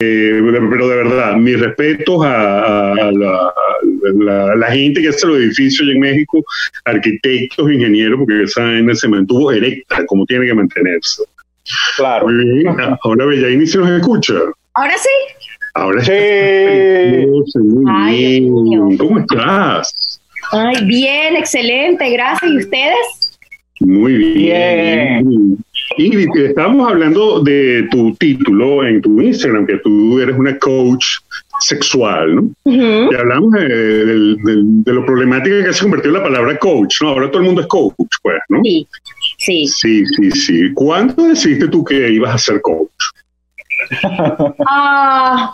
pero de verdad, mis respetos a, la, gente que hace los edificios en México, arquitectos, ingenieros, porque esa vaina se mantuvo erecta, como tiene que mantenerse. Claro. Ahora Bellaini se nos escucha. Ahora sí. Ahora sí. ¿Cómo estás? Ay, bien, excelente, gracias. ¿Y ustedes? Muy bien. Ingrid, estamos hablando de tu título en tu Instagram, que tú eres una coach sexual, ¿no? Y hablamos de, lo problemática que se convirtió la palabra coach, ¿no? Ahora todo el mundo es coach, pues, ¿no? Sí, sí. Sí, sí, sí. ¿Cuándo decidiste tú que ibas a ser coach? Ah,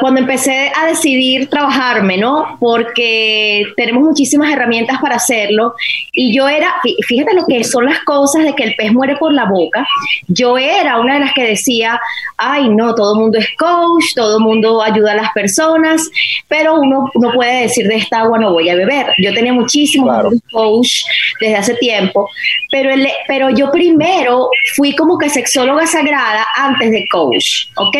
cuando empecé a decidir trabajarme, ¿no? Porque tenemos muchísimas herramientas para hacerlo. Y yo era, fíjate lo que son las cosas de que el pez muere por la boca. Yo era una de las que decía, ay, no, todo el mundo es coach, todo el mundo ayuda a las personas, pero uno no puede decir de esta agua no voy a beber. Yo tenía muchísimos coach desde hace tiempo, pero, el, pero yo primero fui como que sexóloga sagrada antes de coach, ¿ok?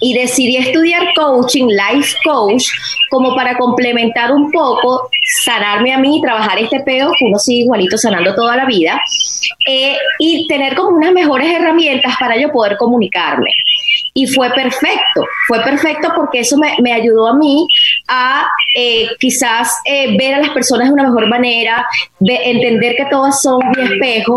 Y decidí estudiar coaching, life coach, como para complementar un poco, sanarme a mí, trabajar este peo, que uno sigue igualito sanando toda la vida, eh, y tener como unas mejores herramientas para yo poder comunicarme. Y fue perfecto, fue perfecto porque eso me, ayudó a mí a eh, quizás eh, ver a las personas de una mejor manera, de entender que todas son mi espejo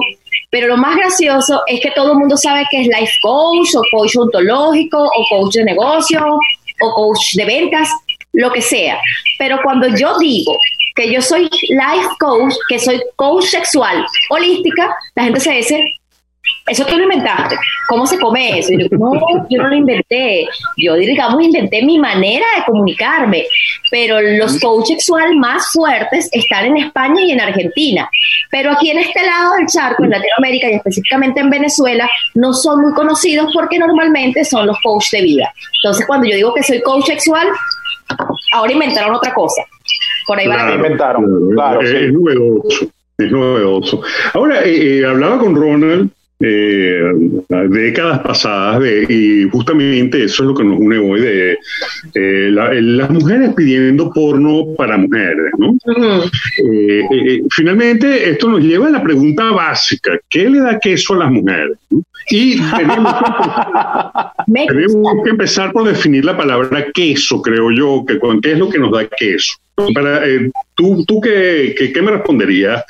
pero lo más gracioso es que todo el mundo sabe que es life coach o coach ontológico o coach de negocio o coach de ventas, lo que sea. Pero cuando yo digo que yo soy life coach, que soy coach sexual holística, la gente se dice, eso tú lo inventaste. ¿Cómo se come eso? yo, no, yo no lo inventé. Yo, digamos, inventé mi manera de comunicarme. Pero los coach sexual más fuertes están en España y en Argentina. Pero aquí en este lado del charco, en Latinoamérica y específicamente en Venezuela, no son muy conocidos porque normalmente son los coach de vida. Entonces, cuando yo digo que soy coach sexual, ahora inventaron otra cosa. Por ahí van a inventaron. Claro, es, novedoso. Es novedoso. Ahora, eh, eh, hablaba con Ronald eh, décadas pasadas y justamente eso es lo que nos une hoy de eh, las mujeres pidiendo porno para mujeres. ¿no? Eh, finalmente esto nos lleva a la pregunta básica, ¿qué le da queso a las mujeres? Y tenemos que, empezar por definir la palabra queso, creo yo, que qué es lo que nos da queso. Para, ¿Tú, tú qué, qué me responderías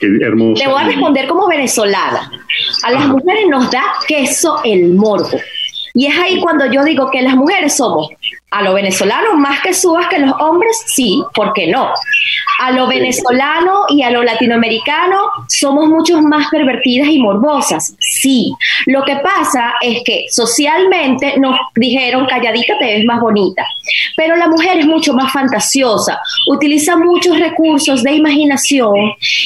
te voy a responder como venezolana. A las mujeres nos da queso el morbo. Y es ahí cuando yo digo que las mujeres somos a lo venezolano más que subas que los hombres, sí, ¿por qué no? A lo venezolano y a lo latinoamericano somos muchos más pervertidas y morbosas, sí. Lo que pasa es que socialmente nos dijeron calladita te ves más bonita, pero la mujer es mucho más fantasiosa, utiliza muchos recursos de imaginación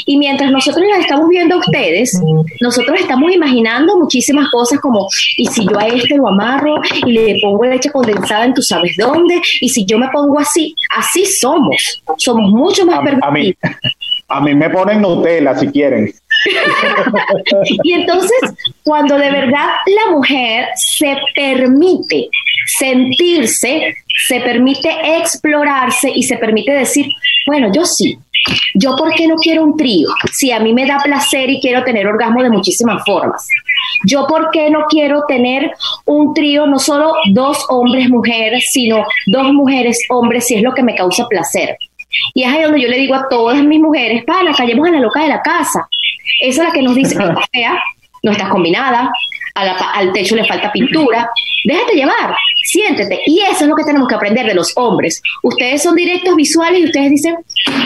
y mientras nosotros las estamos viendo a ustedes, nosotros estamos imaginando muchísimas cosas como, y si yo a este lo amarro y le pongo leche condensada en tu sabes dónde, y si yo me pongo así, así somos, somos mucho más a, a mí, a mí me ponen Nutella si quieren. y entonces, cuando de verdad la mujer se permite sentirse, se permite explorarse y se permite decir, bueno, yo sí, yo por qué no quiero un trío, si a mí me da placer y quiero tener orgasmo de muchísimas formas. Yo, ¿por qué no quiero tener un trío, no solo dos hombres, mujeres, sino dos mujeres, hombres, si es lo que me causa placer? Y es ahí donde yo le digo a todas mis mujeres, para, callemos a la loca de la casa. Esa es la que nos dice no estás combinada, al techo le falta pintura. Déjate llevar, siéntete. Y eso es lo que tenemos que aprender de los hombres. Ustedes son directos visuales y ustedes dicen,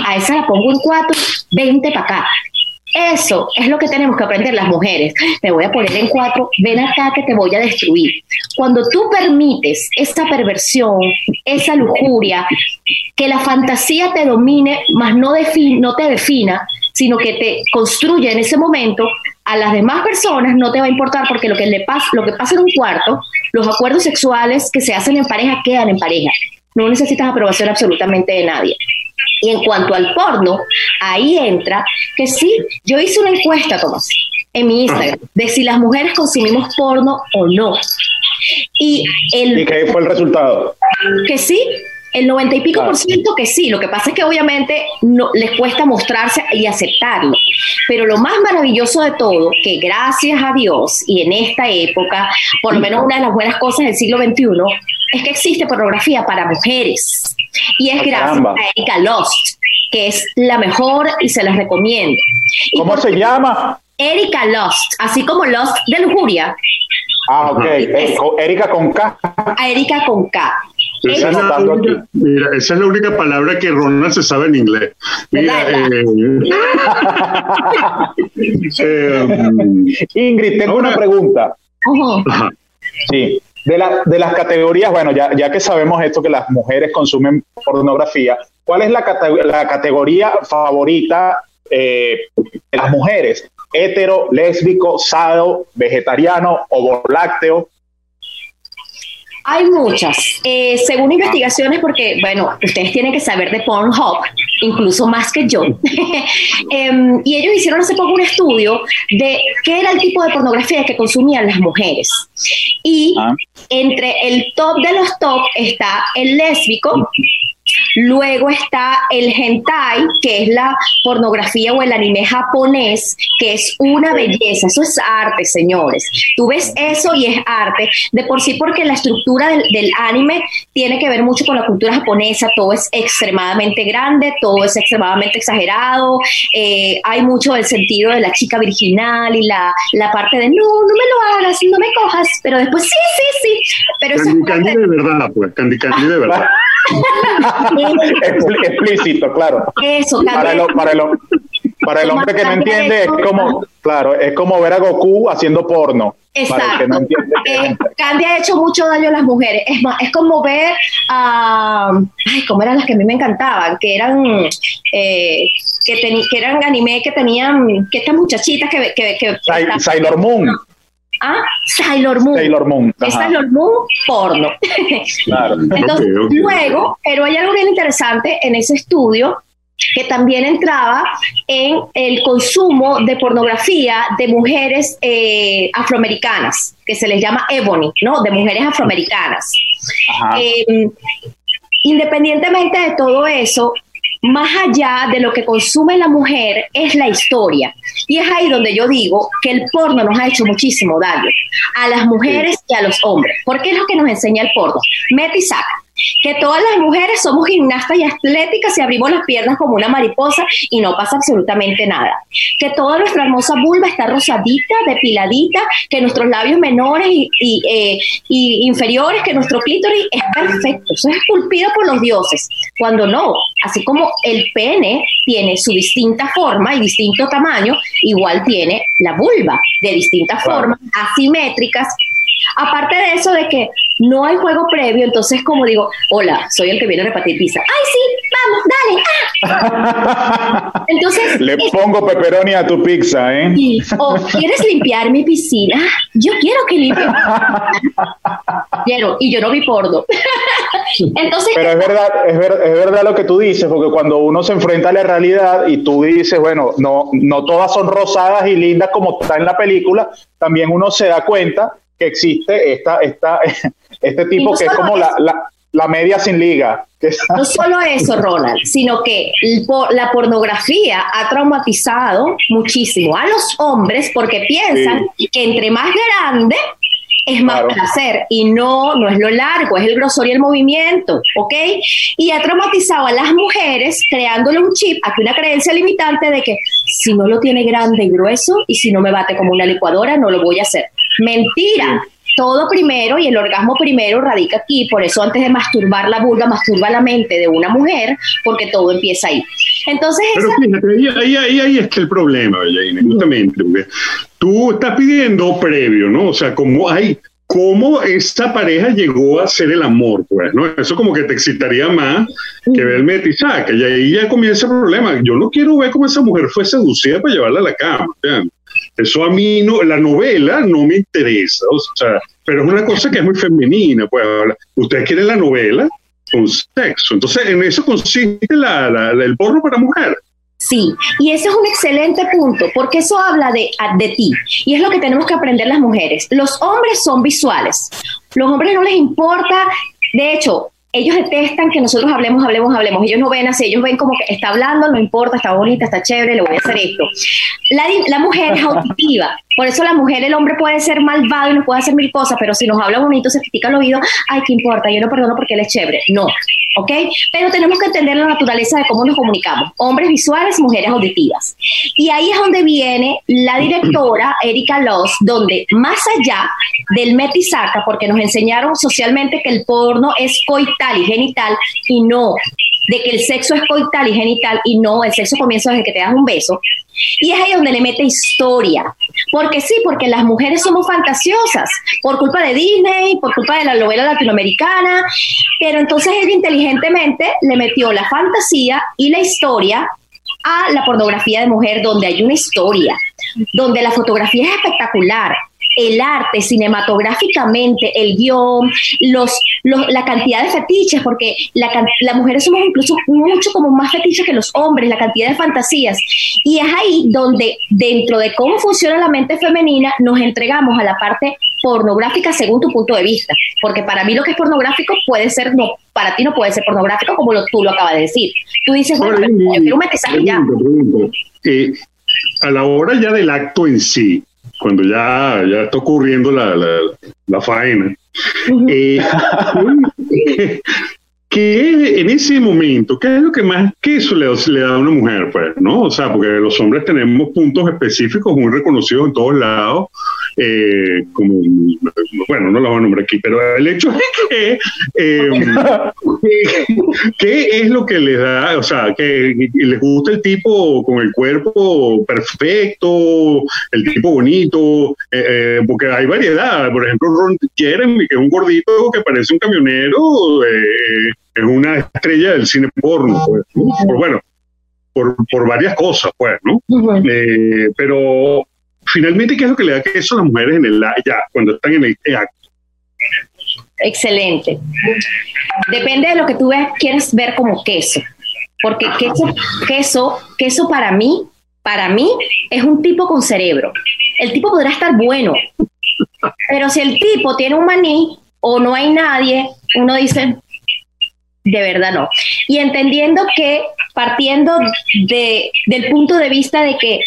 a esa la pongo en cuatro, vente para acá. Eso es lo que tenemos que aprender las mujeres. Me voy a poner en cuatro, ven acá que te voy a destruir. Cuando tú permites esa perversión, esa lujuria, que la fantasía te domine, más no, no te defina, sino que te construye en ese momento, a las demás personas no te va a importar porque lo que, le pasa, lo que pasa en un cuarto, los acuerdos sexuales que se hacen en pareja quedan en pareja. No necesitas aprobación absolutamente de nadie. Y en cuanto al porno, ahí entra que sí, yo hice una encuesta, Tomás, en mi Instagram de si las mujeres consumimos porno o no. Y, el, ¿Y qué fue el resultado? Que sí, el 90 y pico por ciento que sí, lo que pasa es que obviamente no, les cuesta mostrarse y aceptarlo. Pero lo más maravilloso de todo, que gracias a Dios y en esta época, por lo menos una de las buenas cosas del siglo XXI, es que existe pornografía para mujeres. Y es gracias a Erika Lost, que es la mejor y se las recomiendo. ¿Cómo se llama? Erika Lost, así como Lost de lujuria. Ah, ok. Erika con K. A Erika con K. Esa es, la única, mira, esa es la única palabra que Ronald se sabe en inglés. Mira, eh, eh, Ingrid, tengo una pregunta. Sí. De, la, de las categorías, bueno, ya, ya que sabemos esto que las mujeres consumen pornografía, ¿cuál es la, la categoría favorita eh, de las mujeres? ¿Hetero, lésbico, sado, vegetariano, o lácteo? Hay muchas. Eh, según investigaciones, porque, bueno, ustedes tienen que saber de Pornhub, incluso más que yo. Em, y ellos hicieron hace poco un estudio de qué era el tipo de pornografía que consumían las mujeres. Y ah. entre el top de los top está el lésbico, Luego está el hentai, que es la pornografía o el anime japonés, que es una belleza. Eso es arte, señores. Tú ves eso y es arte. De por sí, porque la estructura del, anime tiene que ver mucho con la cultura japonesa. Todo es extremadamente grande, todo es extremadamente exagerado. Eh, hay mucho del sentido de la chica virginal y la, la parte de no, no me lo hagas, no me cojas. Pero después sí, sí, sí. Pero Candy, eso de verdad, pues. Candy Candy de verdad. explícito, claro. Eso, para el, para el, para el hombre que no entiende, es como, claro, es como ver a Goku haciendo porno. Exacto. Eh, Candy ha hecho mucho daño a las mujeres. Es más, es como ver a. Ay, ¿cómo eran las que a mí me encantaban? Que eran. Eh, que, que eran anime que tenían. Que estas muchachitas que. que, que Sailor Moon. ¿Ah? Sailor Moon. Sailor Moon. Es Sailor Moon porno. Claro. Entonces, luego, pero hay algo bien interesante en ese estudio que también entraba en el consumo de pornografía de mujeres eh, afroamericanas, que se les llama ebony, ¿no? De mujeres afroamericanas. Em, independientemente de todo eso, más allá de lo que consume la mujer es la historia. Y es ahí donde yo digo que el porno nos ha hecho muchísimo daño a las mujeres y a los hombres. Porque es lo que nos enseña el porno. Mete y saca que todas las mujeres somos gimnastas y atléticas y abrimos las piernas como una mariposa y no pasa absolutamente nada. Que toda nuestra hermosa vulva está rosadita, depiladita, que nuestros labios menores y, eh, inferiores, que nuestro clítoris es perfecto, eso es esculpido por los dioses. Cuando no, así como el pene tiene su distinta forma y distinto tamaño, igual tiene la vulva de distintas formas, asimétricas, Aparte de eso de que no hay juego previo, entonces como digo, hola, soy el que viene a repartir pizza. ¡Ay, sí! ¡Vamos, dale! ¡Ah! Entonces... Le pongo pepperoni a tu pizza, ¿eh? O, ¿quieres limpiar mi piscina? Yo quiero que limpie Quiero, y yo no vi porno. entonces... Pero es verdad, es, verdad lo que tú dices, porque cuando uno se enfrenta a la realidad y tú dices, bueno, no, no todas son rosadas y lindas como está en la película, también uno se da cuenta que existe esta, esta, este tipo que es como la, la, media sin liga. No solo eso, Ronald, sino que la pornografía ha traumatizado muchísimo a los hombres porque piensan que entre más grande es más placer y no, no es lo largo, es el grosor y el movimiento, ¿ok? Y ha traumatizado a las mujeres creándole un chip, aquí una creencia limitante de que si no lo tiene grande y grueso y si no me bate como una licuadora, no lo voy a hacer. Mentira. Todo primero y el orgasmo primero radica aquí, por eso antes de masturbar la vulva, masturba la mente de una mujer, porque todo empieza ahí. Entonces, Pero fíjate, ahí, ahí, ahí, está el problema, justamente, tú estás pidiendo previo, ¿no? O sea, como hay, cómo esta pareja llegó a ser el amor, pues, ¿no? Eso como que te excitaría más que ver el metisaje, y ahí ya comienza el problema. Yo no quiero ver cómo esa mujer fue seducida para llevarla a la cama. Eso a mí no, la novela no me interesa, o sea, pero es una cosa que es muy femenina, pues. Ustedes quieren la novela con sexo, entonces en eso consiste la, el porno para mujer. Sí, y ese es un excelente punto, porque eso habla de, de ti, y es lo que tenemos que aprender las mujeres. Los hombres son visuales, los hombres no les importa, de hecho, ellos detestan que nosotros hablemos, hablemos, hablemos. Ellos no ven así, ellos ven como que está hablando, no importa, está bonita, está chévere, le voy a hacer esto. La, la mujer es auditiva, por eso la mujer, el hombre puede ser malvado y no puede hacer mil cosas, pero si nos habla bonito, se critica al oído, ay, ¿qué importa? Yo lo perdono porque él es chévere. No, ¿ok? Pero tenemos que entender la naturaleza de cómo nos comunicamos. Hombres visuales, mujeres auditivas. Y ahí es donde viene la directora Erika Loss, donde más allá del metisaca, porque nos enseñaron socialmente que el porno es coital y genital y no de que el sexo es coital y genital y no, el sexo comienza desde que te das un beso. Y es ahí donde le mete historia. Porque sí, porque las mujeres somos fantasiosas por culpa de Disney, por culpa de la novela latinoamericana, pero entonces ella inteligentemente le metió la fantasía y la historia a la pornografía de mujer donde hay una historia, donde la fotografía es espectacular, el arte cinematográficamente, el guion, los, la cantidad de fetiches, porque la, las mujeres somos incluso mucho como más fetiches que los hombres, la cantidad de fantasías. Y es ahí donde dentro de cómo funciona la mente femenina nos entregamos a la parte pornográfica según tu punto de vista, porque para mí lo que es pornográfico puede ser, no, para ti no puede ser pornográfico como lo, tú lo acabas de decir. Tú dices, bueno, quiero un ya. Eh, a la hora ya del acto en sí, cuando ya, ya está ocurriendo la, la, faena. Eh, ¿Qué en ese momento, qué es lo que más que eso le, le, da a una mujer? Pues, ¿no? O sea, porque los hombres tenemos puntos específicos muy reconocidos en todos lados, eh, como, bueno, no lo voy a nombrar aquí, pero el hecho es que, eh, ¿qué es lo que les da? O sea, que les gusta el tipo con el cuerpo perfecto, el tipo bonito, eh, porque hay variedad. Por ejemplo, Ron Jeremy, que es un gordito que parece un camionero, es una estrella del cine porno, pues, bueno, por, por, varias cosas, pues, ¿no? pero finalmente, ¿qué es lo que le da queso a las mujeres en el ya, cuando están en el acto? Excelente. Depende de lo que tú ves, quieres ver como queso. Porque queso, queso, queso para mí, para mí, es un tipo con cerebro. El tipo podrá estar bueno, pero si el tipo tiene un maní o no hay nadie, uno dice, de verdad no. Y entendiendo que partiendo de, del punto de vista de que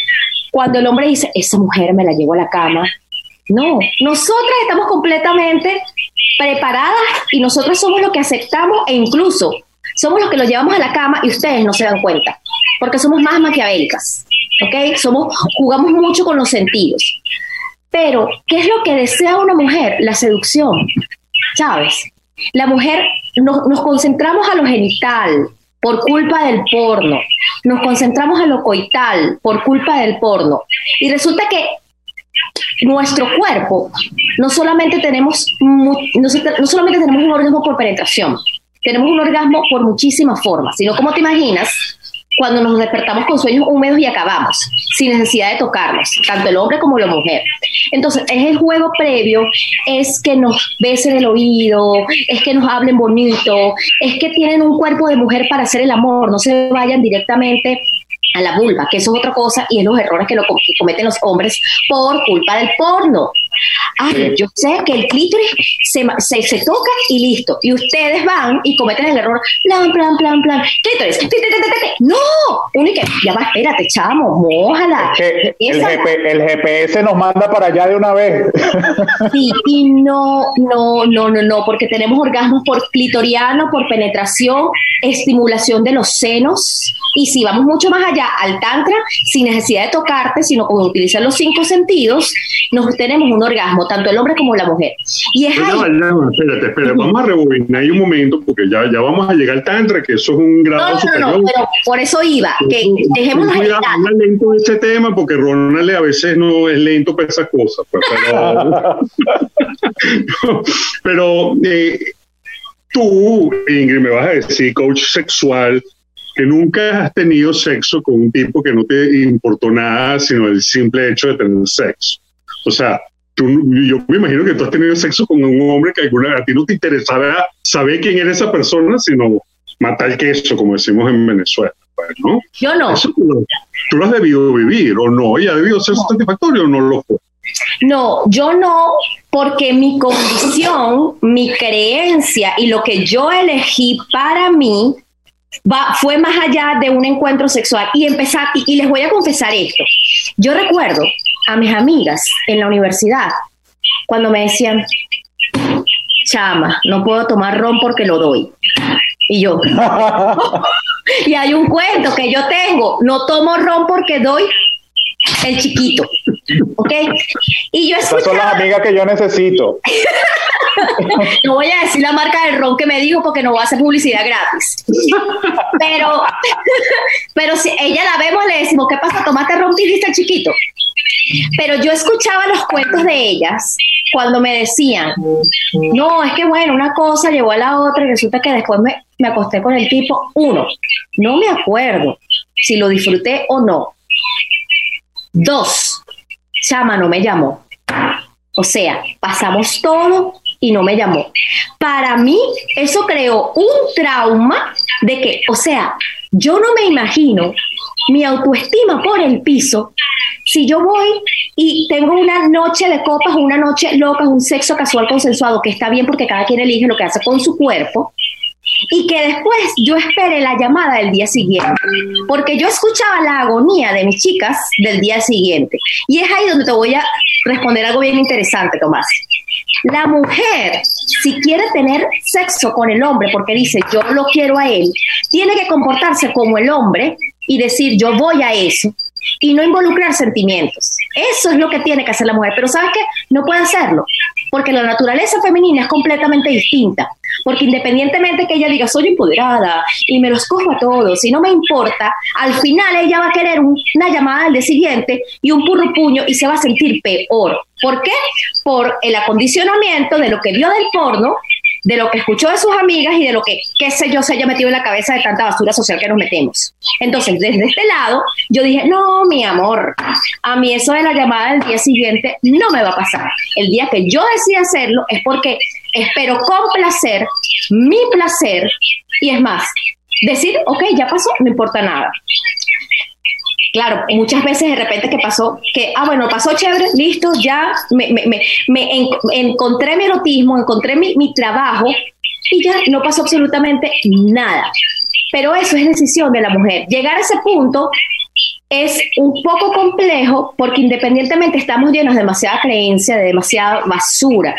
cuando el hombre dice, esa mujer me la llevo a la cama, no, nosotras estamos completamente preparadas y nosotros somos los que aceptamos e incluso somos los que lo llevamos a la cama y ustedes no se dan cuenta, porque somos más maquiavélicas, ¿ok? Somos, jugamos mucho con los sentidos. Pero, ¿qué es lo que desea una mujer? La seducción, ¿sabes? La mujer, nos, nos concentramos a lo genital, por culpa del porno. Nos concentramos en lo coital por culpa del porno. Y resulta que nuestro cuerpo no solamente tenemos no, solamente tenemos un orgasmo por penetración, tenemos un orgasmo por muchísimas formas, sino como te imaginas, cuando nos despertamos con sueños húmedos y acabamos, sin necesidad de tocarnos, tanto el hombre como la mujer. Entonces, es el juego previo, es que nos besen el oído, es que nos hablen bonito, es que tienen un cuerpo de mujer para hacer el amor, no se vayan directamente a la vulva, que eso es otra cosa y es los errores que, lo, que cometen los hombres por culpa del porno. Ay, yo sé que el clítoris se, se, toca y listo. Y ustedes van y cometen el error, plan, plan, plan, plan, clítoris, no, única, ya va, espérate, chamo, mojala. El, el, GPS nos manda para allá de una vez. Sí, y no, no, no, no, no, porque tenemos orgasmos por clitoriano, por penetración, estimulación de los senos, y si vamos mucho más allá al tantra, sin necesidad de tocarte, sino con utilizar los cinco sentidos, nos tenemos un orgasmo, tanto el hombre como la mujer. Y es ahí... espérate, espérate, vamos a rebobinar ahí un momento, porque ya, ya vamos a llegar al tantra, que eso es un grado no, no, No, pero por eso iba, que dejemos la lento ese tema, porque Ronald a veces no es lento para esas cosas, pues, pero... pero eh, tú, Ingrid, me vas a decir, coach sexual, que nunca has tenido sexo con un tipo que no te importó nada, sino el simple hecho de tener sexo. O sea, tú, yo me imagino que tú has tenido sexo con un hombre que alguna, a ti no te interesaba saber quién era esa persona, sino matar el queso, como decimos en Venezuela. Pues, ¿no? Yo no. tú, lo has debido vivir o no, y ha debido ser satisfactorio o no lo fue. No, yo no, porque mi condición, mi creencia y lo que yo elegí para mí va, fue más allá de un encuentro sexual. Y empezar, y les voy a confesar esto. Yo recuerdo a mis amigas en la universidad cuando me decían, chama, no puedo tomar ron porque lo doy. Y yo, y hay un cuento que yo tengo, no tomo ron porque doy el chiquito. ¿Ok? Y yo Esas son las amigas que yo necesito. no voy a decir la marca del ron que me dijo porque no voy a hacer publicidad gratis. Pero, pero si ella la vemos, le decimos, ¿qué pasa? Tomate ron y el chiquito. Pero yo escuchaba los cuentos de ellas cuando me decían, no, es que bueno, una cosa llevó a la otra y resulta que después me, me acosté con el tipo. Uno, no me acuerdo si lo disfruté o no. Dos, Chama no me llamó. O sea, pasamos todo y no me llamó. Para mí, eso creó un trauma de que, o sea, yo no me imagino mi autoestima por el piso si yo voy y tengo una noche de copas una noche loca, un sexo casual consensuado, que está bien porque cada quien elige lo que hace con su cuerpo, y que después yo espere la llamada del día siguiente, porque yo escuchaba la agonía de mis chicas del día siguiente. Y es ahí donde te voy a responder algo bien interesante, Tomás. La mujer, si quiere tener sexo con el hombre porque dice yo lo quiero a él, tiene que comportarse como el hombre y decir yo voy a eso y no involucrar sentimientos. Eso es lo que tiene que hacer la mujer. Pero ¿sabes qué? No puede hacerlo, porque la naturaleza femenina es completamente distinta. Porque independientemente que ella diga soy empoderada y me los cojo a todos y no me importa, al final ella va a querer una llamada al día siguiente y un puño y se va a sentir peor. ¿Por qué? Por el acondicionamiento de lo que vio del porno de lo que escuchó de sus amigas y de lo que, qué sé yo, se haya metido en la cabeza de tanta basura social que nos metemos. Entonces, desde este lado, yo dije, no, mi amor, a mí eso de la llamada del día siguiente no me va a pasar. El día que yo decida hacerlo es porque espero complacer mi placer y es más, decir, ok, ya pasó, no importa nada. Claro, muchas veces de repente que pasó, que, ah, bueno, pasó chévere, listo, ya me, me, me, encontré mi erotismo, encontré mi, mi trabajo y ya no pasó absolutamente nada. Pero eso es decisión de la mujer. Llegar a ese punto es un poco complejo porque independientemente estamos llenos de demasiada creencia, de demasiada basura.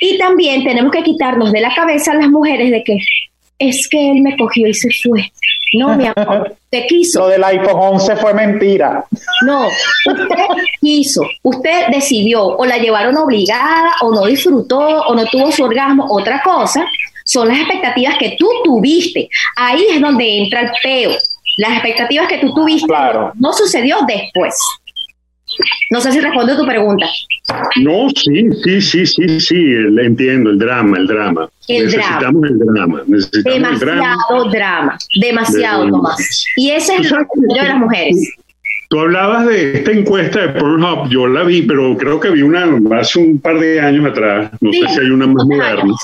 Y también tenemos que quitarnos de la cabeza a las mujeres de que es que él me cogió y se fue. No, mi amor, te quiso. Lo del iPhone 11 fue mentira. No, usted quiso, usted decidió, o la llevaron obligada, o no disfrutó, o no tuvo su orgasmo, otra cosa. Son las expectativas que tú tuviste. Ahí es donde entra el peo. Las expectativas que tú tuviste claro. no sucedió después. No sé si respondo a tu pregunta. No, sí, sí, sí, sí, sí, entiendo, el drama, el drama. necesitamos el drama. Necesitamos demasiado drama. demasiado, Tomás. Y ese es el de las mujeres. Tú hablabas de esta encuesta de Pornhub, yo la vi, pero creo que vi una hace un par de años atrás, no sé si hay una más moderna.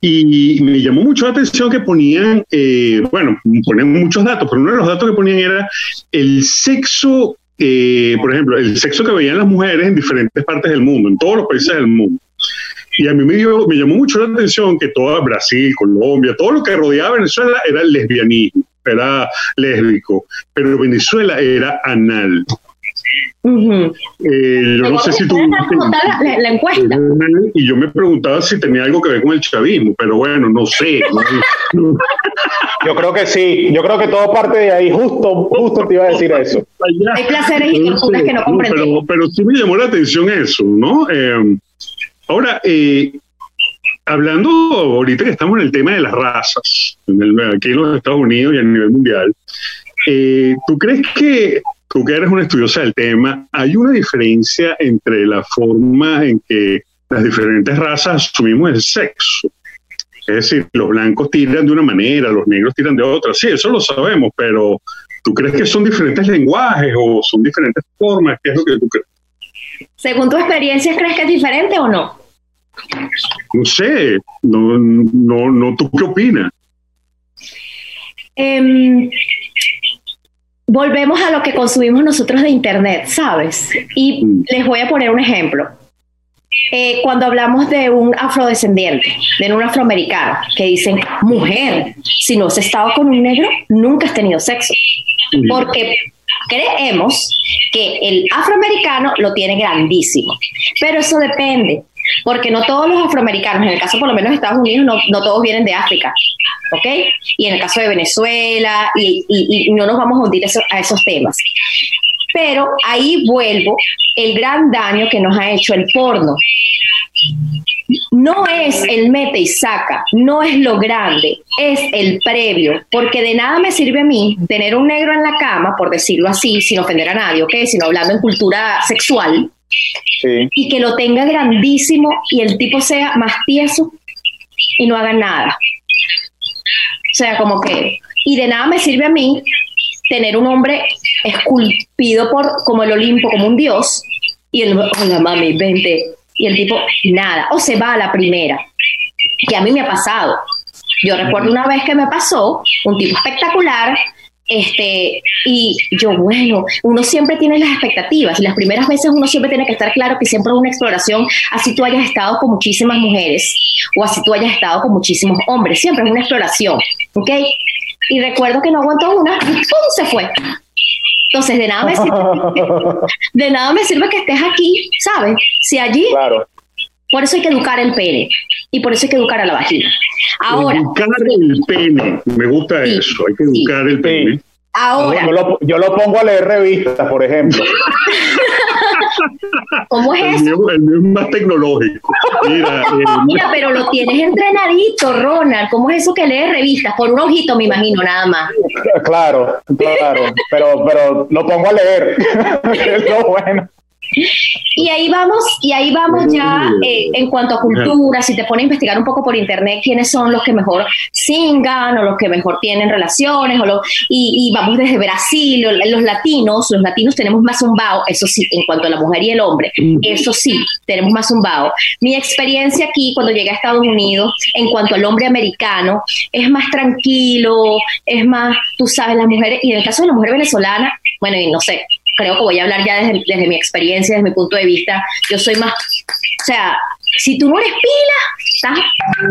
Y me llamó mucho la atención que ponían, eh, bueno, ponían muchos datos, pero uno de los datos que ponían era el sexo eh, por ejemplo, el sexo que veían las mujeres en diferentes partes del mundo, en todos los países del mundo. Y a mí me, me llamó mucho la atención que toda Brasil, Colombia, todo lo que rodeaba Venezuela era lesbianismo, era lésbico, pero Venezuela era anal. Eh, yo no sé si tú... La, encuesta. Y yo me preguntaba si tenía algo que ver con el chavismo, pero bueno, no sé. yo creo que sí, yo creo que todo parte de ahí, justo, justo te iba a decir eso. Hay placeres y torturas que no comprendemos. Pero, pero, sí me llamó la atención eso, ¿no? Eh, ahora, eh, hablando ahorita que estamos en el tema de las razas, aquí en los Estados Unidos y a nivel mundial, ¿tú crees que tú que eres una estudiosa del tema, ¿hay una diferencia entre la forma en que las diferentes razas asumimos el sexo? Es decir, los blancos tiran de una manera, los negros tiran de otra. Sí, eso lo sabemos, pero ¿tú crees que son diferentes lenguajes o son diferentes formas? ¿Qué es lo que tú crees? Según tu experiencia, ¿crees que es diferente o no? No sé, no, no, no ¿tú qué opinas? Eh, volvemos a lo que consumimos nosotros de Internet, ¿sabes? Y les voy a poner un ejemplo. Eh, cuando hablamos de un afrodescendiente, de un afroamericano, que dicen, mujer, si no has estado con un negro, nunca has tenido sexo. Porque creemos que el afroamericano lo tiene grandísimo. Pero eso depende, porque no todos los afroamericanos, en el caso por lo menos de Estados Unidos, no, todos vienen de África, ¿ok? Y en el caso de Venezuela, y, no nos vamos a hundir a esos temas. Pero ahí vuelvo el gran daño que nos ha hecho el porno. No es el mete y saca, no es lo grande, es el previo, porque de nada me sirve a mí tener un negro en la cama, por decirlo así, sin ofender a nadie, ¿ok? Sino hablando en cultura sexual, y que lo tenga grandísimo y el tipo sea más tieso y no haga nada. O sea, como que, y de nada me sirve a mí tener un hombre esculpido por como el Olimpo, como un dios, y el, hola mami, vente, y el tipo, nada, o se va a la primera, que a mí me ha pasado. Yo recuerdo una vez que me pasó, un tipo espectacular, este, y yo, bueno, uno siempre tiene las expectativas y las primeras veces uno siempre tiene que estar claro que siempre es una exploración, así tú hayas estado con muchísimas mujeres o así tú hayas estado con muchísimos hombres, siempre es una exploración, ¿ok? Y recuerdo que no aguantó una y ¡pum! se fue. Entonces, de nada me sirve, de nada me sirve que estés aquí, ¿sabes? Si allí, claro. Por eso hay que educar el pene y por eso hay que educar a la vagina. Ahora, educar el pene, me gusta eso, hay que educar el pene. Ahora, yo lo, yo lo pongo a leer revistas, por ejemplo. ¿Cómo es eso? el mío es más tecnológico. Mira, Mira, pero lo tienes entrenadito, Ronald. ¿Cómo es eso que lees revistas? Por un ojito, me imagino, nada más. Claro, claro. Pero, pero lo pongo a leer. es lo bueno. Y ahí vamos, y ahí vamos ya eh, en cuanto a cultura, si te pones a investigar un poco por internet quiénes son los que mejor singan o los que mejor tienen relaciones, o y, vamos desde Brasil, los latinos, los latinos tenemos más zumbao, eso sí, en cuanto a la mujer y el hombre, eso sí, tenemos más zumbao. Mi experiencia aquí cuando llegué a Estados Unidos, en cuanto al hombre americano, es más tranquilo, es más, tú sabes, las mujeres, y en el caso de la mujer venezolana, bueno, y no sé, creo que voy a hablar ya desde, desde, mi experiencia, desde mi punto de vista. Yo soy más, o sea, si tú no eres pila,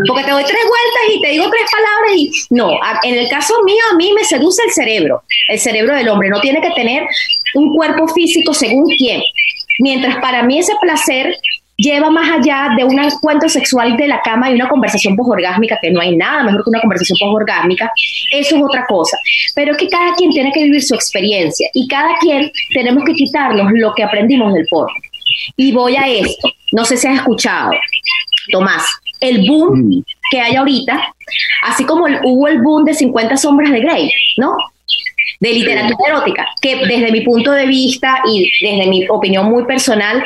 porque te doy tres vueltas y te digo tres palabras y no, en el caso mío a mí me seduce el cerebro, el cerebro del hombre, no tiene que tener un cuerpo físico según quién. Mientras para mí ese placer lleva más allá de un encuentro sexual de la cama y una conversación posorgásmica, que no hay nada mejor que una conversación posorgásmica, eso es otra cosa. Pero es que cada quien tiene que vivir su experiencia y cada quien tenemos que quitarnos lo que aprendimos del porno. Y voy a esto, no sé si has escuchado, Tomás, el boom mm. que hay ahorita, así como hubo el boom de 50 sombras de Grey, ¿no? de literatura erótica, que desde mi punto de vista y desde mi opinión muy personal,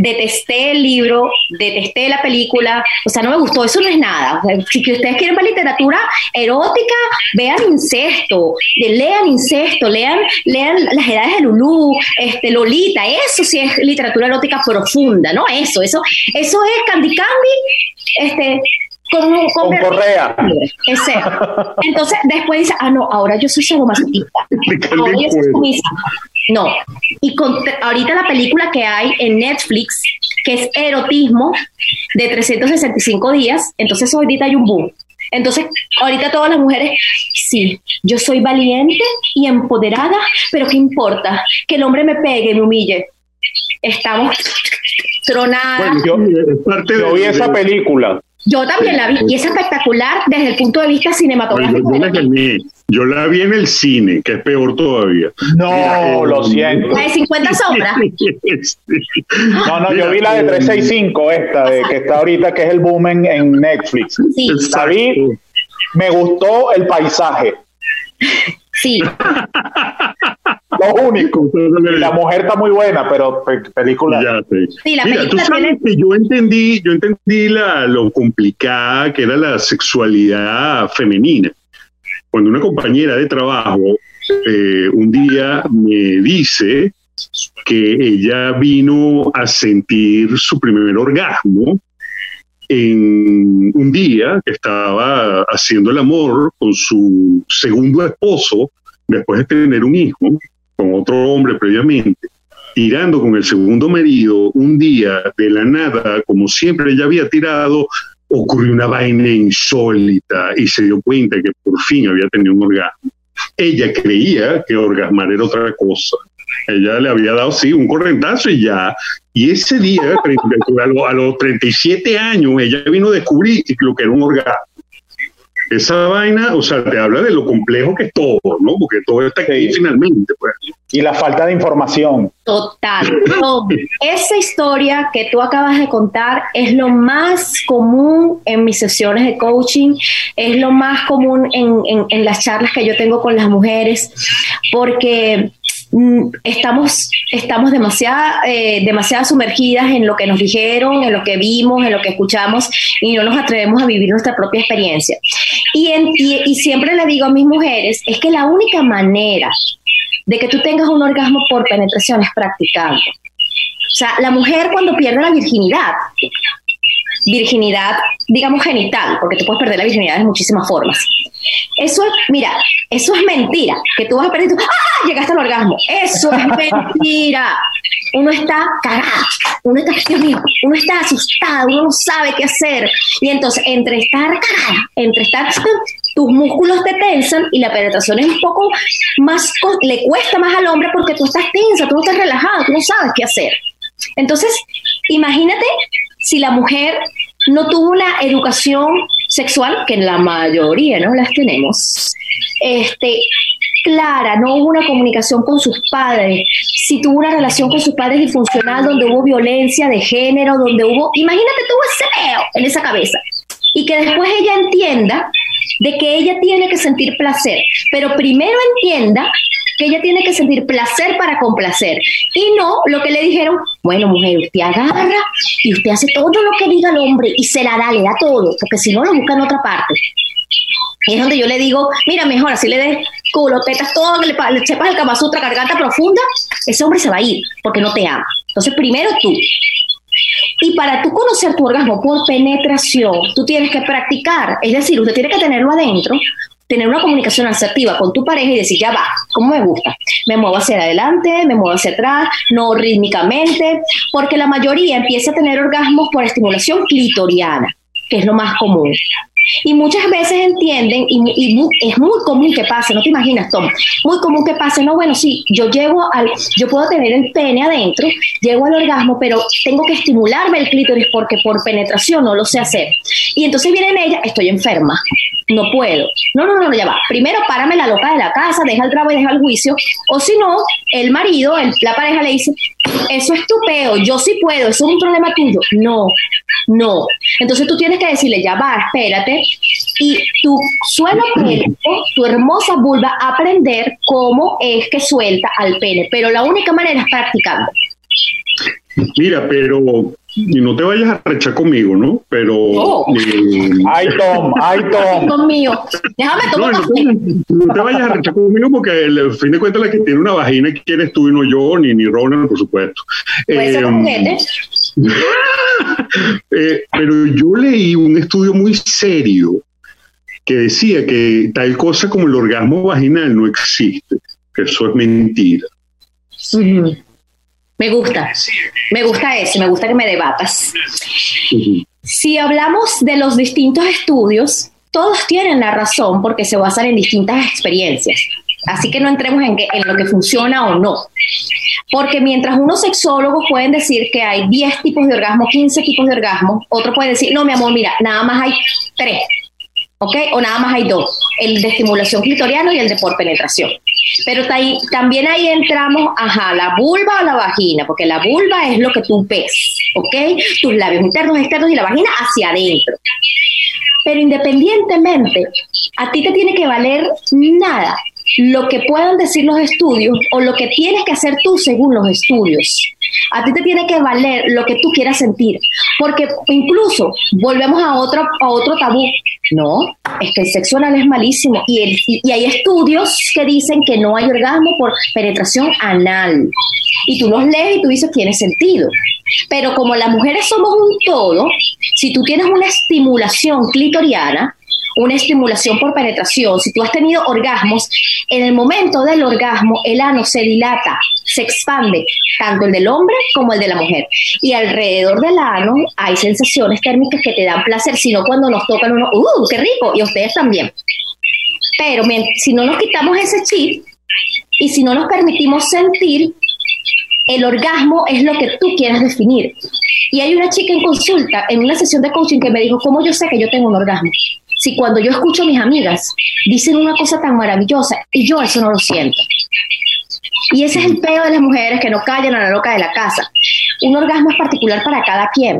detesté el libro, detesté la película, o sea, no me gustó, eso no es nada. si ustedes quieren ver literatura erótica, vean incesto, lean incesto, lean, lean las edades de Lulú, este, Lolita, eso sí es literatura erótica profunda, ¿no? Eso, eso, eso es Candy Candy, este, con, con, correa. Ese. Entonces, después dice, ah, no, ahora yo soy sadomasoquista. Ahora yo soy sumisa. No. Y con, ahorita la película que hay en Netflix, que es Erotismo, de 365 días, entonces ahorita hay un boom. Entonces, ahorita todas las mujeres, sí, yo soy valiente y empoderada, pero ¿qué importa? Que el hombre me pegue, me humille. Estamos tronadas. yo, yo vi esa película yo también la vi y es espectacular desde el punto de vista cinematográfico. Yo, la vi en el cine, que es peor todavía. No, lo siento. La de 50 sombras. no, no, yo vi la de 365, esta, de, que está ahorita, que es el boom en, Netflix. Sí. La me gustó el paisaje. Sí. Lo único. La mujer está muy buena, pero película. Sí, la Mira, tú sabes que yo entendí, yo entendí la, lo complicada que era la sexualidad femenina. Cuando una compañera de trabajo eh, un día me dice que ella vino a sentir su primer orgasmo en un día que estaba haciendo el amor con su segundo esposo después de tener un hijo con otro hombre previamente, tirando con el segundo marido, un día de la nada, como siempre ella había tirado, ocurrió una vaina insólita y se dio cuenta que por fin había tenido un orgasmo. Ella creía que orgasmar era otra cosa. Ella le había dado, sí, un correntazo y ya. Y ese día, a los 37 años, ella vino a descubrir lo que era un orgasmo esa vaina, o sea, te habla de lo complejo que es todo, ¿no? Porque todo está aquí finalmente, pues. Y la falta de información. Total. esa historia que tú acabas de contar es lo más común en mis sesiones de coaching, es lo más común en, en las charlas que yo tengo con las mujeres, porque Mm, estamos, estamos demasiado, eh, demasiado sumergidas en lo que nos dijeron, en lo que vimos, en lo que escuchamos y no nos atrevemos a vivir nuestra propia experiencia. Y, y, siempre le digo a mis mujeres, es que la única manera de que tú tengas un orgasmo por penetración es practicando. O sea, la mujer cuando pierde la virginidad, virginidad, digamos, genital, porque tú puedes perder la virginidad de muchísimas formas. Eso es, mira, eso es mentira, que tú vas a perder, ¡ah! Llegaste al orgasmo. Eso es mentira. Uno está cagado, uno está, uno está asustado, uno no sabe qué hacer. Y entonces, entre estar cagada, entre estar, tus músculos te tensan y la penetración es un poco más, le cuesta más al hombre porque tú estás tensa, tú no estás relajada, tú no sabes qué hacer. Entonces, imagínate si la mujer no tuvo una educación sexual, que en la mayoría no las tenemos, este, clara, no hubo una comunicación con sus padres, si tuvo una relación con sus padres disfuncional, donde hubo violencia de género, donde hubo, imagínate tuvo ese peo en esa cabeza, y que después ella entienda de que ella tiene que sentir placer, pero primero entienda que ella tiene que sentir placer para complacer y no lo que le dijeron, bueno mujer, usted agarra y usted hace todo lo que diga el hombre y se la da, le da todo, porque si no lo busca en otra parte. Y es donde yo le digo, mira, mejor así le des culo, tetas, todo, le, le sepas el Kama Sutra, garganta profunda, ese hombre se va a ir porque no te ama. Entonces, primero tú. Y para tú conocer tu orgasmo por penetración, tú tienes que practicar, es decir, usted tiene que tenerlo adentro, tener una comunicación asertiva con tu pareja y decir, ya va, ¿cómo me gusta? Me muevo hacia adelante, me muevo hacia atrás, no rítmicamente, porque la mayoría empieza a tener orgasmos por estimulación clitoriana, que es lo más común. Y muchas veces entienden, y, es muy común que pase, no te imaginas, Tom, muy común que pase, no, bueno, sí, yo llego al, yo puedo tener el pene adentro, llego al orgasmo, pero tengo que estimularme el clítoris porque por penetración no lo sé hacer. Y entonces viene en ella, estoy enferma, no puedo. No, no, no, ya va. Primero párame la loca de la casa, deja el trabajo y deja el juicio. O si no, el marido, la pareja le dice, eso es tu peo, yo sí puedo, eso es un problema tuyo. No, no. Entonces tú tienes que decirle, ya va, espérate. Y tu suelo tu hermosa vulva, aprender cómo es que suelta al pene. Pero la única manera es practicando. Mira, pero y no te vayas a rechar conmigo, ¿no? Pero. Eh, ay, Tom, ay, Tom. Conmigo. Déjame tomar. No, te vayas a rechar conmigo porque, al fin de cuentas, la que tiene una vagina que eres tú y no yo, ni, ni Ronald, por supuesto. Puede ser eh, eh, pero yo leí un estudio muy serio que decía que tal cosa como el orgasmo vaginal no existe, que eso es mentira. Me gusta, me gusta eso, me gusta que me debatas. Si hablamos de los distintos estudios, todos tienen la razón porque se basan en distintas experiencias. Así que no entremos en, en lo que funciona o no. Porque mientras unos sexólogos pueden decir que hay 10 tipos de orgasmo, 15 tipos de orgasmo, otro puede decir, no, mi amor, mira, nada más hay 3. ¿Ok? O nada más hay dos, el de estimulación clitoriana y el de por penetración. Pero también ahí entramos, ajá, la vulva o la vagina, porque la vulva es lo que tú ves, ¿ok? Tus labios internos, externos y la vagina hacia adentro. Pero independientemente, a ti te tiene que valer nada lo que puedan decir los estudios o lo que tienes que hacer tú según los estudios. A ti te tiene que valer lo que tú quieras sentir, porque incluso volvemos a otro, a otro tabú. No, es que el sexo anal es malísimo y, y, hay estudios que dicen que no hay orgasmo por penetración anal. Y tú los lees y tú dices, tiene sentido. Pero como las mujeres somos un todo, si tú tienes una estimulación clitoriana, una estimulación por penetración, si tú has tenido orgasmos, en el momento del orgasmo el ano se dilata, se expande, tanto el del hombre como el de la mujer. Y alrededor del ano hay sensaciones térmicas que te dan placer, sino cuando nos tocan uno, ¡uh, qué rico! Y ustedes también. Pero si no nos quitamos ese chip y si no nos permitimos sentir, el orgasmo es lo que tú quieras definir. Y hay una chica en consulta, en una sesión de coaching, que me dijo, ¿cómo yo sé que yo tengo un orgasmo? Si cuando yo escucho a mis amigas dicen una cosa tan maravillosa y yo eso no lo siento. Y ese es el pedo de las mujeres que no callan a la loca de la casa. Un orgasmo es particular para cada quien.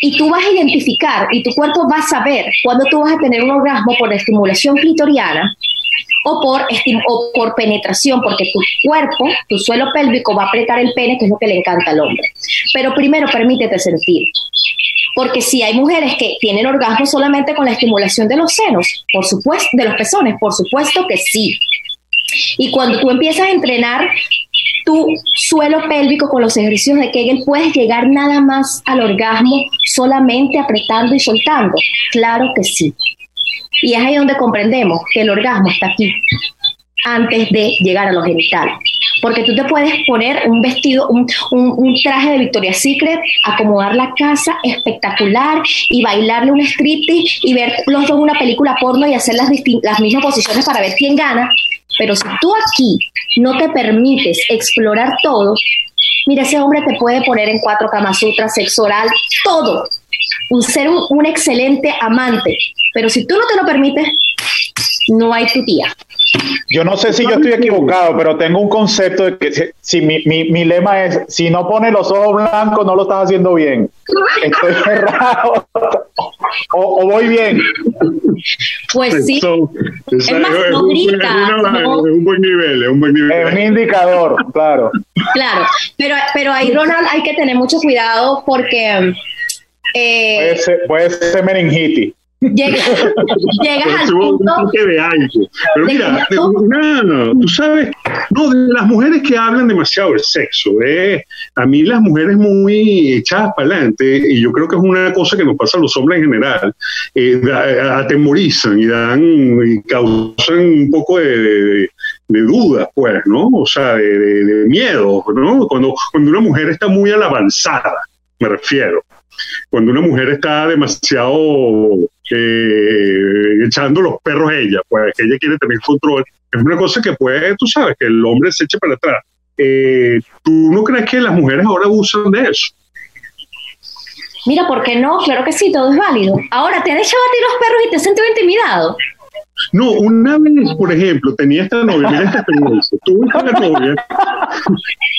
Y tú vas a identificar y tu cuerpo va a saber cuándo tú vas a tener un orgasmo por estimulación clitoriana o por, o por penetración, porque tu cuerpo, tu suelo pélvico va a apretar el pene, que es lo que le encanta al hombre. Pero primero permítete sentir. Porque si hay mujeres que tienen orgasmo solamente con la estimulación de los senos, por supuesto, de los pezones, por supuesto que sí. Y cuando tú empiezas a entrenar tu suelo pélvico con los ejercicios de Kegel, puedes llegar nada más al orgasmo solamente apretando y soltando. Claro que sí. Y es ahí donde comprendemos que el orgasmo está aquí, antes de llegar a los genitales. Porque tú te puedes poner un vestido, un, traje de Victoria's Secret, acomodar la casa espectacular y bailarle un striptease y ver los dos una película porno y hacer las, las mismas posiciones para ver quién gana. Pero si tú aquí no te permites explorar todo, mira, ese hombre te puede poner en cuatro camasutras, sexo oral, todo. Un ser un excelente amante, pero si tú no te lo permites, no hay tu tía. Yo no sé si yo estoy equivocado, pero tengo un concepto de que si, mi, mi, lema es, si no pone los ojos blancos, no lo estás haciendo bien. Estoy cerrado. O, voy bien. Pues sí. es más, es, un, buen nivel, es un buen nivel. Es un indicador, claro. Claro, pero, pero ahí, Ronald, hay que tener mucho cuidado porque... Eh, puede, ser, puede ser meningitis. Llegas, llegas al punto de algo. Pero mira, tú sabes, no, de las mujeres que hablan demasiado del sexo, eh, a mí las mujeres muy echadas para adelante, y yo creo que es una cosa que nos pasa a los hombres en general, eh, atemorizan y dan y causan un poco de, de dudas, pues, ¿no? O sea, de, de, miedo, ¿no? Cuando, cuando una mujer está muy a la avanzada, me refiero. Cuando una mujer está demasiado eh, echando los perros a ella, pues ella quiere tener control. Es una cosa que puede, tú sabes, que el hombre se eche para atrás. Eh, ¿Tú no crees que las mujeres ahora usan de eso? Mira, ¿por qué no? Claro que sí, todo es válido. Ahora, ¿te han echado a ti los perros y te has sentido intimidado? No, una vez, por ejemplo, tenía esta novia, mira esta experiencia, tuve esta novia,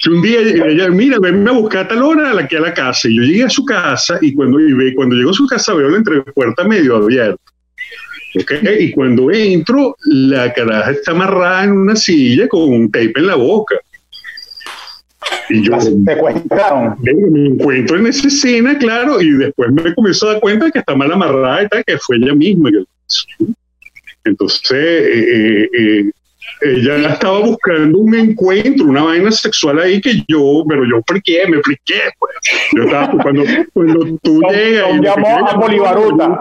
que un día ella, mira, venme a buscar a tal hora aquí a la casa, y yo llegué a su casa, y cuando, y cuando llego a su casa veo la entrepuerta medio abierta, okay, y cuando entro, la caraja está amarrada en una silla con un tape en la boca. Y yo te cuentaron. Me encuentro en esa escena, claro, y después me comienzo a dar cuenta que está mal amarrada y tal, que fue ella misma. Entonces, eh, eh, eh, ella estaba buscando un encuentro, una vaina sexual ahí que yo, pero yo expliqué, me expliqué, pues. Yo estaba cuando, cuando tú llegas. llamó a Bolivaruta.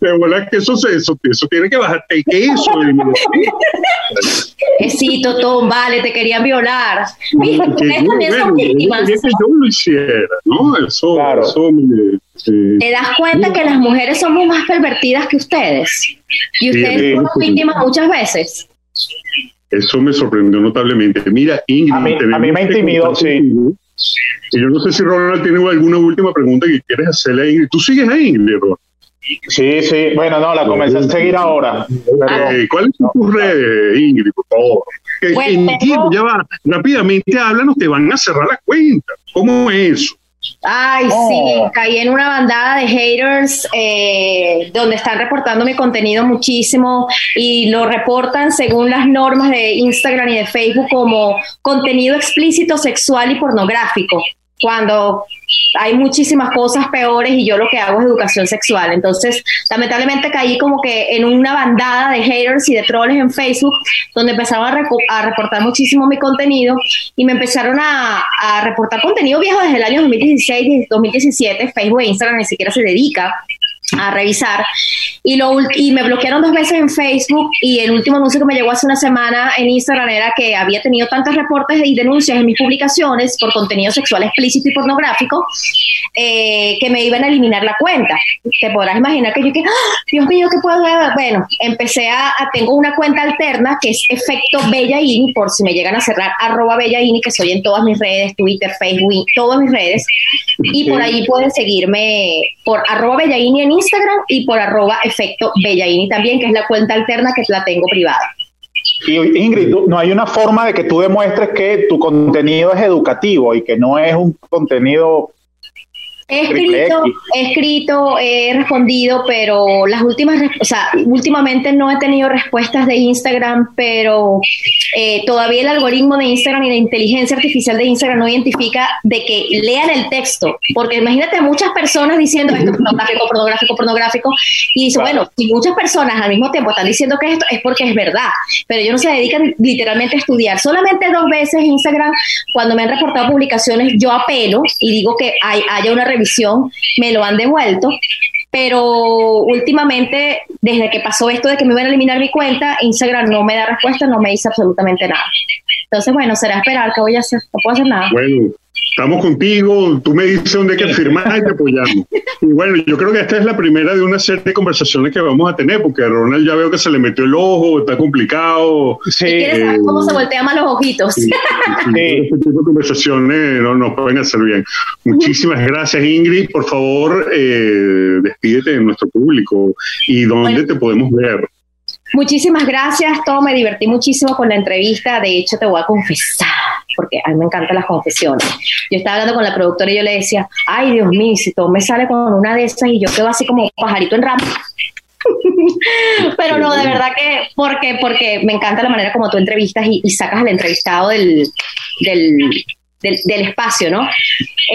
De verdad que eso, eso, eso tiene que bajarte ¿Qué eso. Sí, Totón, vale, te querían violar. Ustedes también son víctimas. Que yo lo hiciera, ¿no? Eso, claro. eso me, ¿Te das cuenta que las mujeres somos más pervertidas que ustedes? Y ustedes son víctimas muchas veces. Eso me sorprendió notablemente. Mira, Ingrid. A mí, me intimidó, sí. Y yo no sé si Ronald tiene alguna última pregunta que quieres hacerle a Ingrid. ¿Tú sigues a Ingrid, Ronald? Sí, sí. Bueno, no, la comencé a seguir ahora. Eh, ¿Cuáles son tus redes, Ingrid, por favor? Entiendo, ya va. Rápidamente háblanos, te van a cerrar la cuenta. ¿Cómo es eso? Ay, sí, caí en una bandada de haters eh, donde están reportando mi contenido muchísimo y lo reportan según las normas de Instagram y de Facebook como contenido explícito, sexual y pornográfico cuando hay muchísimas cosas peores y yo lo que hago es educación sexual. Entonces, lamentablemente caí como que en una bandada de haters y de troles en Facebook, donde empezaron a, reportar muchísimo mi contenido y me empezaron a, reportar contenido viejo desde el año 2016, 2017. Facebook e Instagram ni siquiera se dedica a revisar y, lo, y me bloquearon dos veces en Facebook y el último anuncio que me llegó hace una semana en Instagram era que había tenido tantos reportes y denuncias en mis publicaciones por contenido sexual explícito y pornográfico eh, que me iban a eliminar la cuenta. Te podrás imaginar que yo que, ¡Ah! Dios mío, ¿qué puedo hacer? Bueno, empecé a, tengo una cuenta alterna que es efecto Bellaini, por si me llegan a cerrar, arroba Bellaini, que soy en todas mis redes, Twitter, Facebook, todas mis redes. Y por ahí pueden seguirme por arroba Bellaini en Instagram y por arroba efecto Bellaini también, que es la cuenta alterna que la tengo privada. Y Ingrid, no hay una forma de que tú demuestres que tu contenido es educativo y que no es un contenido He escrito, he escrito, he respondido, pero las últimas, o sea, últimamente no he tenido respuestas de Instagram, pero eh, todavía el algoritmo de Instagram y la inteligencia artificial de Instagram no identifica de que lean el texto, porque imagínate muchas personas diciendo esto es pornográfico, pornográfico, pornográfico, y dice, bueno, si muchas personas al mismo tiempo están diciendo que esto es porque es verdad, pero ellos no se dedican literalmente a estudiar. Solamente dos veces Instagram, cuando me han reportado publicaciones, yo apelo y digo que hay, haya una revisión, me lo han devuelto, pero últimamente, desde que pasó esto de que me iban a eliminar mi cuenta, Instagram no me da respuesta, no me dice absolutamente nada. Entonces, bueno, será esperar que voy a hacer, no puedo hacer nada. Bueno, estamos contigo, tú me dices dónde hay que firmar y te apoyamos. Y bueno, yo creo que esta es la primera de una serie de conversaciones que vamos a tener, porque a Ronald ya veo que se le metió el ojo, está complicado. Sí. ¿Quieres saber cómo se voltean más los ojitos? Sí, Este tipo de conversaciones no nos pueden hacer bien. Muchísimas gracias, Ingrid. Por favor, eh, despídete de nuestro público y dónde te podemos ver. Muchísimas gracias, todo me divertí muchísimo con la entrevista. De hecho, te voy a confesar, porque a mí me encantan las confesiones. Yo estaba hablando con la productora y yo le decía, ay Dios mío, si todo me sale con una de esas y yo quedo así como pajarito en rama. Pero no, de verdad que, porque, porque me encanta la manera como tú entrevistas y, y sacas al entrevistado del, del, del, del espacio, ¿no?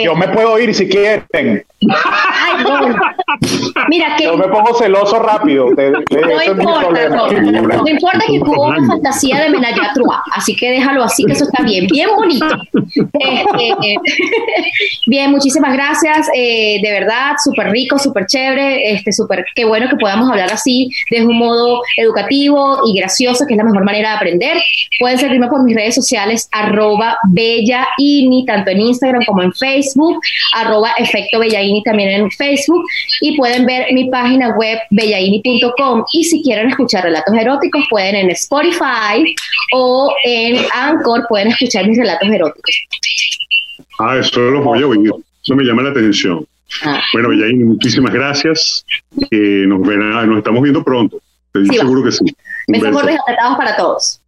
Yo me puedo ir si quieren. Ay. Mira que Yo me pongo celoso rápido. no importa, no, no importa que tuvo una fantasía de Menayatrua, así que déjalo así, que eso está bien, bien bonito. Este, eh, bien, muchísimas gracias, eh, de verdad, súper rico, súper chévere, este, súper, qué bueno que podamos hablar así, de un modo educativo y gracioso, que es la mejor manera de aprender. Pueden seguirme por mis redes sociales, arroba bellaini, tanto en Instagram como en Facebook, arroba efecto bellaini también en Facebook, y pueden ver mi página web bellaini.com y si quieren escuchar relatos eróticos pueden en Spotify o en Anchor pueden escuchar mis relatos eróticos. Ah, eso lo voy a oír. Eso me llama la atención. Ah. Bueno, Yaini, muchísimas gracias. Eh, nos, verá- nos estamos viendo pronto. Estoy Sí, va. seguro que sí. Besos apretados para todos.